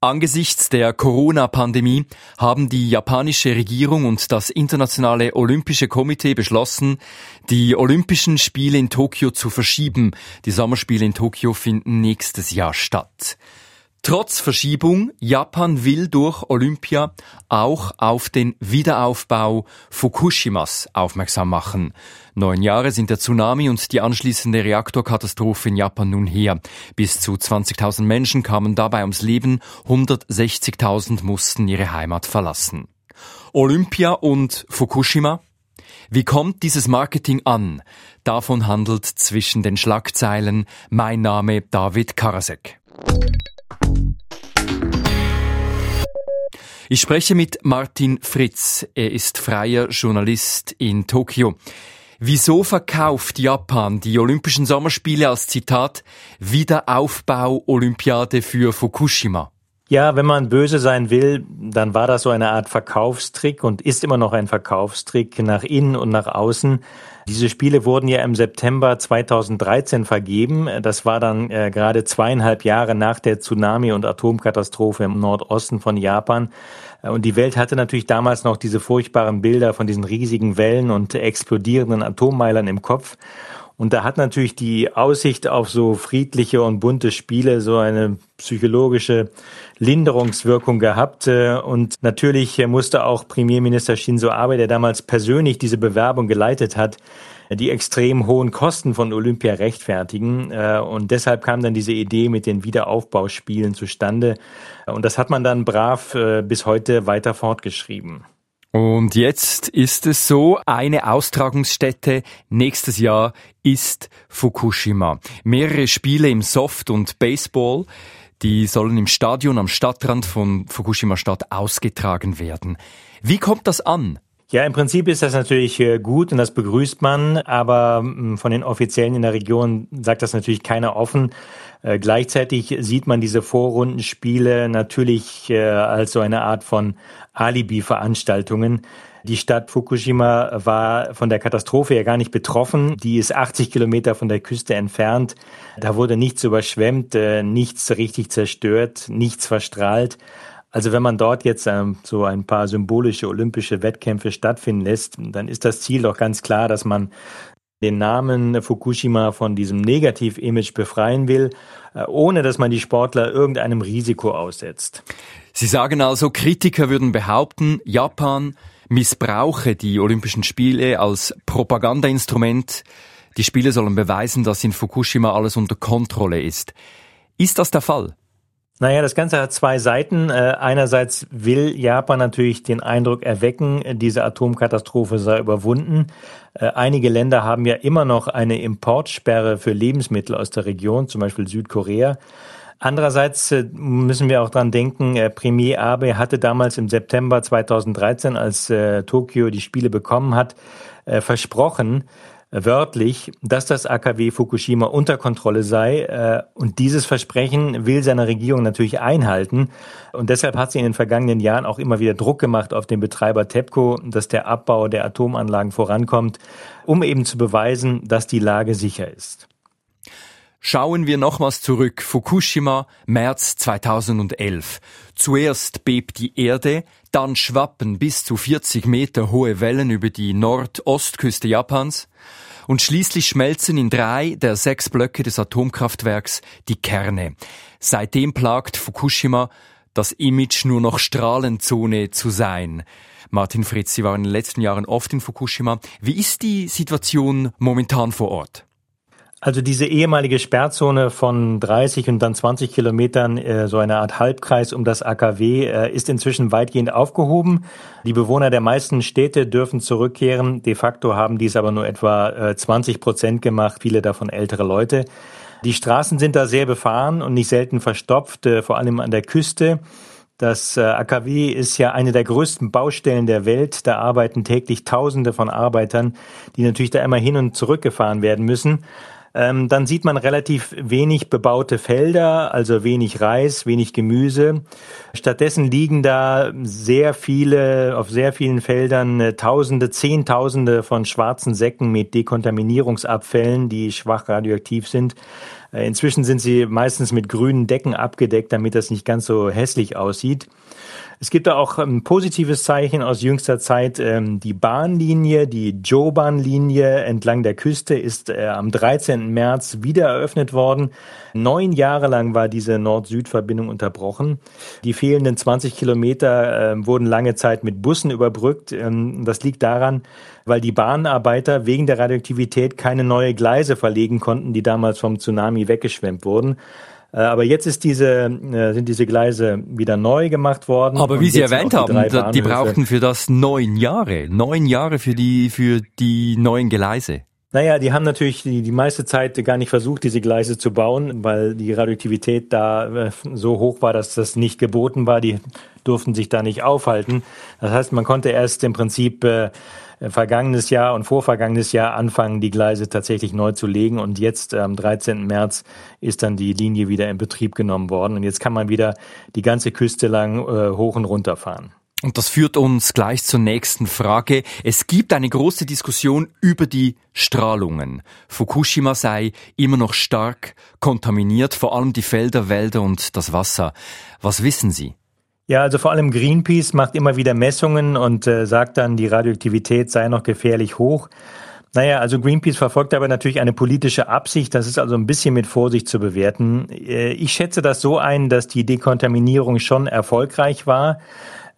Angesichts der Corona-Pandemie haben die japanische Regierung und das Internationale Olympische Komitee beschlossen, die Olympischen Spiele in Tokio zu verschieben. Die Sommerspiele in Tokio finden nächstes Jahr statt. Trotz Verschiebung, Japan will durch Olympia auch auf den Wiederaufbau Fukushimas aufmerksam machen. Neun Jahre sind der Tsunami und die anschließende Reaktorkatastrophe in Japan nun her. Bis zu 20.000 Menschen kamen dabei ums Leben, 160.000 mussten ihre Heimat verlassen. Olympia und Fukushima? Wie kommt dieses Marketing an? Davon handelt zwischen den Schlagzeilen mein Name David Karasek. Ich spreche mit Martin Fritz. Er ist freier Journalist in Tokio. Wieso verkauft Japan die Olympischen Sommerspiele als Zitat Wiederaufbau-Olympiade für Fukushima? Ja, wenn man böse sein will, dann war das so eine Art Verkaufstrick und ist immer noch ein Verkaufstrick nach innen und nach außen. Diese Spiele wurden ja im September 2013 vergeben. Das war dann äh, gerade zweieinhalb Jahre nach der Tsunami- und Atomkatastrophe im Nordosten von Japan. Äh, und die Welt hatte natürlich damals noch diese furchtbaren Bilder von diesen riesigen Wellen und explodierenden Atommeilern im Kopf. Und da hat natürlich die Aussicht auf so friedliche und bunte Spiele so eine psychologische Linderungswirkung gehabt. Äh, und natürlich musste auch Premierminister Shinzo Abe, der damals persönlich diese Bewerbung geleitet hat, die extrem hohen Kosten von Olympia rechtfertigen. Äh, und deshalb kam dann diese Idee mit den Wiederaufbauspielen zustande. Und das hat man dann brav äh, bis heute weiter fortgeschrieben. Und jetzt ist es so, eine Austragungsstätte nächstes Jahr ist Fukushima. Mehrere Spiele im Soft- und Baseball, die sollen im Stadion am Stadtrand von Fukushima Stadt ausgetragen werden. Wie kommt das an? Ja, im Prinzip ist das natürlich äh, gut und das begrüßt man, aber hm, von den Offiziellen in der Region sagt das natürlich keiner offen. Äh, gleichzeitig sieht man diese Vorrundenspiele natürlich äh, als so eine Art von Alibi-Veranstaltungen. Die Stadt Fukushima war von der Katastrophe ja gar nicht betroffen. Die ist 80 Kilometer von der Küste entfernt. Da wurde nichts überschwemmt, nichts richtig zerstört, nichts verstrahlt. Also wenn man dort jetzt ähm, so ein paar symbolische olympische Wettkämpfe stattfinden lässt, dann ist das Ziel doch ganz klar, dass man den Namen Fukushima von diesem Negativ-Image befreien will, äh, ohne dass man die Sportler irgendeinem Risiko aussetzt. Sie sagen also, Kritiker würden behaupten, Japan missbrauche die Olympischen Spiele als Propagandainstrument. Die Spiele sollen beweisen, dass in Fukushima alles unter Kontrolle ist. Ist das der Fall? Naja, das Ganze hat zwei Seiten. Äh, einerseits will Japan natürlich den Eindruck erwecken, diese Atomkatastrophe sei überwunden. Äh, einige Länder haben ja immer noch eine Importsperre für Lebensmittel aus der Region, zum Beispiel Südkorea. Andererseits äh, müssen wir auch dran denken, Premier Abe hatte damals im September 2013, als Tokio die Spiele bekommen hat, versprochen, wörtlich, dass das AKW Fukushima unter Kontrolle sei. Äh, und dieses Versprechen will seine Regierung natürlich einhalten. Und deshalb hat sie in den vergangenen Jahren auch immer wieder Druck gemacht auf den Betreiber TEPCO, dass der Abbau der Atomanlagen vorankommt, um eben zu beweisen, dass die Lage sicher ist. Schauen wir nochmals zurück. Fukushima, März 2011. Zuerst bebt die Erde, dann schwappen bis zu 40 Meter hohe Wellen über die Nordostküste Japans und schließlich schmelzen in drei der sechs Blöcke des Atomkraftwerks die Kerne. Seitdem plagt Fukushima das Image nur noch Strahlenzone zu sein. Martin Fritz, Sie waren in den letzten Jahren oft in Fukushima. Wie ist die Situation momentan vor Ort? Also diese ehemalige Sperrzone von 30 und dann 20 Kilometern, äh, so eine Art Halbkreis um das AKW, äh, ist inzwischen weitgehend aufgehoben. Die Bewohner der meisten Städte dürfen zurückkehren. De facto haben dies aber nur etwa äh, 20 Prozent gemacht, viele davon ältere Leute. Die Straßen sind da sehr befahren und nicht selten verstopft, äh, vor allem an der Küste. Das äh, AKW ist ja eine der größten Baustellen der Welt. Da arbeiten täglich Tausende von Arbeitern, die natürlich da immer hin und zurück gefahren werden müssen. Ähm, dann sieht man relativ wenig bebaute Felder, also wenig Reis, wenig Gemüse. Stattdessen liegen da sehr viele, auf sehr vielen Feldern äh, Tausende, Zehntausende von schwarzen Säcken mit Dekontaminierungsabfällen, die schwach radioaktiv sind. Äh, inzwischen sind sie meistens mit grünen Decken abgedeckt, damit das nicht ganz so hässlich aussieht. Es gibt da auch ein positives Zeichen aus jüngster Zeit. Ähm, die Bahnlinie, die Joban-Linie entlang der Küste ist äh, am 13. März wieder eröffnet worden. Neun Jahre lang war diese Nord-Süd-Verbindung unterbrochen. Die fehlenden 20 Kilometer äh, wurden lange Zeit mit Bussen überbrückt. Ähm, das liegt daran, weil die Bahnarbeiter wegen der Radioaktivität keine neue Gleise verlegen konnten, die damals vom Tsunami weggeschwemmt wurden. Äh, aber jetzt ist diese, äh, sind diese Gleise wieder neu gemacht worden. Aber wie Sie erwähnt haben, die, die brauchten für das neun Jahre. Neun Jahre für die, für die neuen Gleise. Naja, die haben natürlich die, die meiste Zeit gar nicht versucht, diese Gleise zu bauen, weil die Radioaktivität da äh, so hoch war, dass das nicht geboten war. Die durften sich da nicht aufhalten. Das heißt, man konnte erst im Prinzip äh, vergangenes Jahr und vorvergangenes Jahr anfangen, die Gleise tatsächlich neu zu legen. Und jetzt am 13. März ist dann die Linie wieder in Betrieb genommen worden. Und jetzt kann man wieder die ganze Küste lang äh, hoch und runter fahren. Und das führt uns gleich zur nächsten Frage. Es gibt eine große Diskussion über die Strahlungen. Fukushima sei immer noch stark kontaminiert, vor allem die Felder, Wälder und das Wasser. Was wissen Sie? Ja, also vor allem Greenpeace macht immer wieder Messungen und äh, sagt dann, die Radioaktivität sei noch gefährlich hoch. Naja, also Greenpeace verfolgt aber natürlich eine politische Absicht. Das ist also ein bisschen mit Vorsicht zu bewerten. Äh, ich schätze das so ein, dass die Dekontaminierung schon erfolgreich war.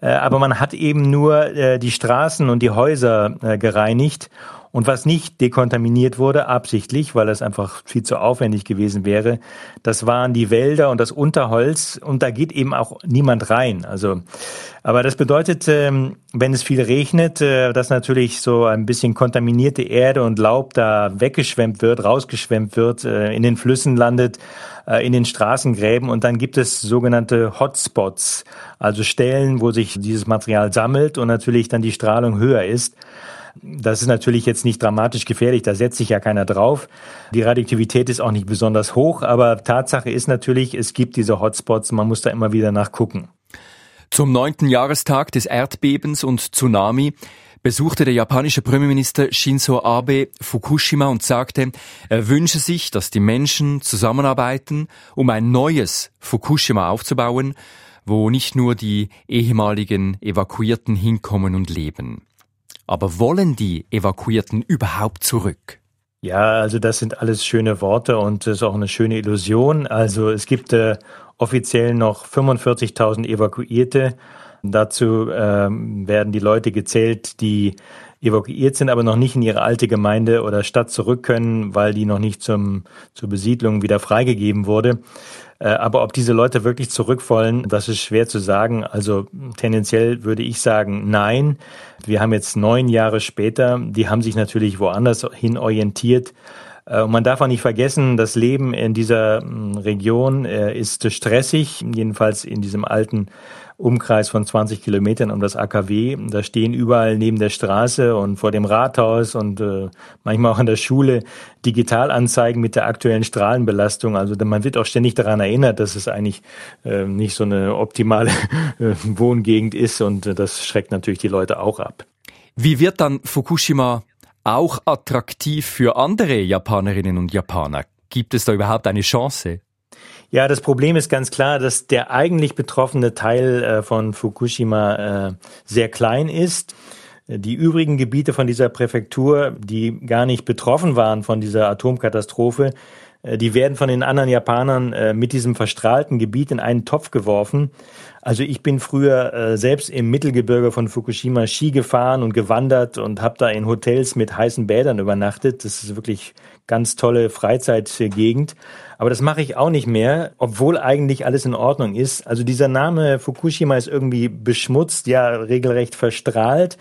Äh, aber man hat eben nur äh, die Straßen und die Häuser äh, gereinigt. Und was nicht dekontaminiert wurde, absichtlich, weil das einfach viel zu aufwendig gewesen wäre, das waren die Wälder und das Unterholz. Und da geht eben auch niemand rein. Also, aber das bedeutet, ähm, wenn es viel regnet, äh, dass natürlich so ein bisschen kontaminierte Erde und Laub da weggeschwemmt wird, rausgeschwemmt wird, äh, in den Flüssen landet, äh, in den Straßengräben. Und dann gibt es sogenannte Hotspots, also Stellen, wo sich dieses Material sammelt und natürlich dann die Strahlung höher ist. Das ist natürlich jetzt nicht dramatisch gefährlich, da setzt sich ja keiner drauf. Die Radioaktivität ist auch nicht besonders hoch, aber Tatsache ist natürlich, es gibt diese Hotspots, man muss da immer wieder nachgucken. Zum neunten Jahrestag des Erdbebens und Tsunami besuchte der japanische Premierminister Shinzo Abe Fukushima und sagte, er wünsche sich, dass die Menschen zusammenarbeiten, um ein neues Fukushima aufzubauen, wo nicht nur die ehemaligen Evakuierten hinkommen und leben. Aber wollen die Evakuierten überhaupt zurück? Ja, also das sind alles schöne Worte und das ist auch eine schöne Illusion. Also es gibt äh, offiziell noch 45.000 Evakuierte. Dazu ähm, werden die Leute gezählt, die evakuiert sind, aber noch nicht in ihre alte Gemeinde oder Stadt zurück können, weil die noch nicht zum, zur Besiedlung wieder freigegeben wurde. Äh, aber ob diese Leute wirklich zurück wollen, das ist schwer zu sagen. Also tendenziell würde ich sagen, nein. Wir haben jetzt neun Jahre später, die haben sich natürlich woanders hin orientiert. Äh, und man darf auch nicht vergessen, das Leben in dieser hm, Region äh, ist stressig, jedenfalls in diesem alten Umkreis von 20 Kilometern um das AKW. Da stehen überall neben der Straße und vor dem Rathaus und äh, manchmal auch in der Schule Digitalanzeigen mit der aktuellen Strahlenbelastung. Also man wird auch ständig daran erinnert, dass es eigentlich äh, nicht so eine optimale äh, Wohngegend ist und das schreckt natürlich die Leute auch ab. Wie wird dann Fukushima auch attraktiv für andere Japanerinnen und Japaner? Gibt es da überhaupt eine Chance? Ja, das Problem ist ganz klar, dass der eigentlich betroffene Teil äh, von Fukushima äh, sehr klein ist. Die übrigen Gebiete von dieser Präfektur, die gar nicht betroffen waren von dieser Atomkatastrophe, äh, die werden von den anderen Japanern mit diesem verstrahlten Gebiet in einen Topf geworfen. Also ich bin früher äh, selbst im Mittelgebirge von Fukushima Ski gefahren und gewandert und habe da in Hotels mit heißen Bädern übernachtet. Das ist wirklich ganz tolle Freizeitgegend. Aber das mache ich auch nicht mehr, obwohl eigentlich alles in Ordnung ist. Also dieser Name Fukushima ist irgendwie beschmutzt, ja regelrecht verstrahlt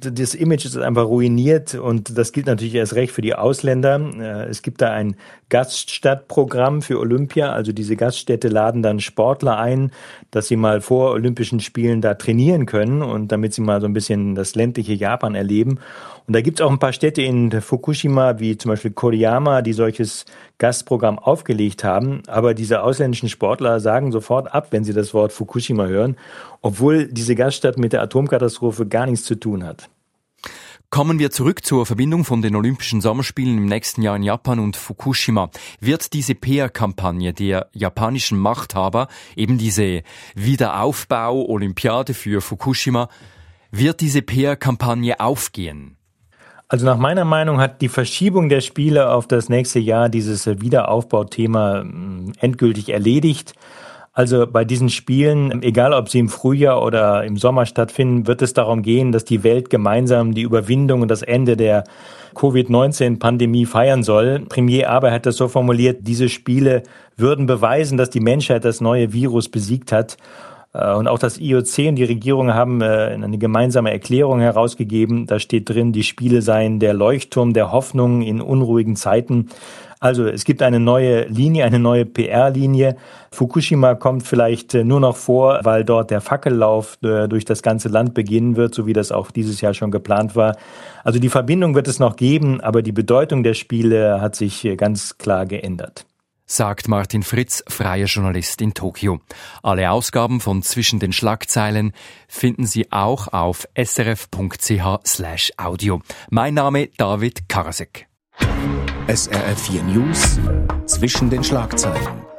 das Image ist einfach ruiniert und das gilt natürlich erst recht für die Ausländer. Äh, es gibt da ein Gaststadtprogramm für Olympia, also diese Gaststätte laden dann Sportler ein, dass sie mal vor Olympischen Spielen da trainieren können und damit sie mal so ein bisschen das ländliche Japan erleben. Und da gibt es auch ein paar Städte in Fukushima, wie zum Beispiel Koriyama, die solches Gastprogramm aufgelegt haben. Aber diese ausländischen Sportler sagen sofort ab, wenn sie das Wort Fukushima hören, obwohl diese Gaststadt mit der Atomkatastrophe gar nichts zu tun hat. Kommen wir zurück zur Verbindung von den Olympischen Sommerspielen im nächsten Jahr in Japan und Fukushima. Wird diese PR-Kampagne der japanischen Machthaber, eben diese Wiederaufbau-Olympiade für Fukushima, wird diese PR-Kampagne aufgehen? Also nach meiner Meinung hat die Verschiebung der Spiele auf das nächste Jahr dieses Wiederaufbauthema hm, endgültig erledigt. Also bei diesen Spielen, egal ob sie im Frühjahr oder im Sommer stattfinden, wird es darum gehen, dass die Welt gemeinsam die Überwindung und das Ende der Covid-19-Pandemie feiern soll. Premier Aber hat das so formuliert, diese Spiele würden beweisen, dass die Menschheit das neue Virus besiegt hat. Äh, und auch das IOC und die Regierung haben äh, eine gemeinsame Erklärung herausgegeben. Da steht drin, die Spiele seien der Leuchtturm der Hoffnung in unruhigen Zeiten. Also es gibt eine neue Linie, eine neue PR-Linie. Fukushima kommt vielleicht äh, nur noch vor, weil dort der Fackellauf äh, durch das ganze Land beginnen wird, so wie das auch dieses Jahr schon geplant war. Also die Verbindung wird es noch geben, aber die Bedeutung der Spiele hat sich äh, ganz klar geändert sagt Martin Fritz, freier Journalist in Tokio. Alle Ausgaben von Zwischen den Schlagzeilen finden Sie auch auf srf.ch slash audio. Mein Name David Karasek. SRF 4 News zwischen den Schlagzeilen.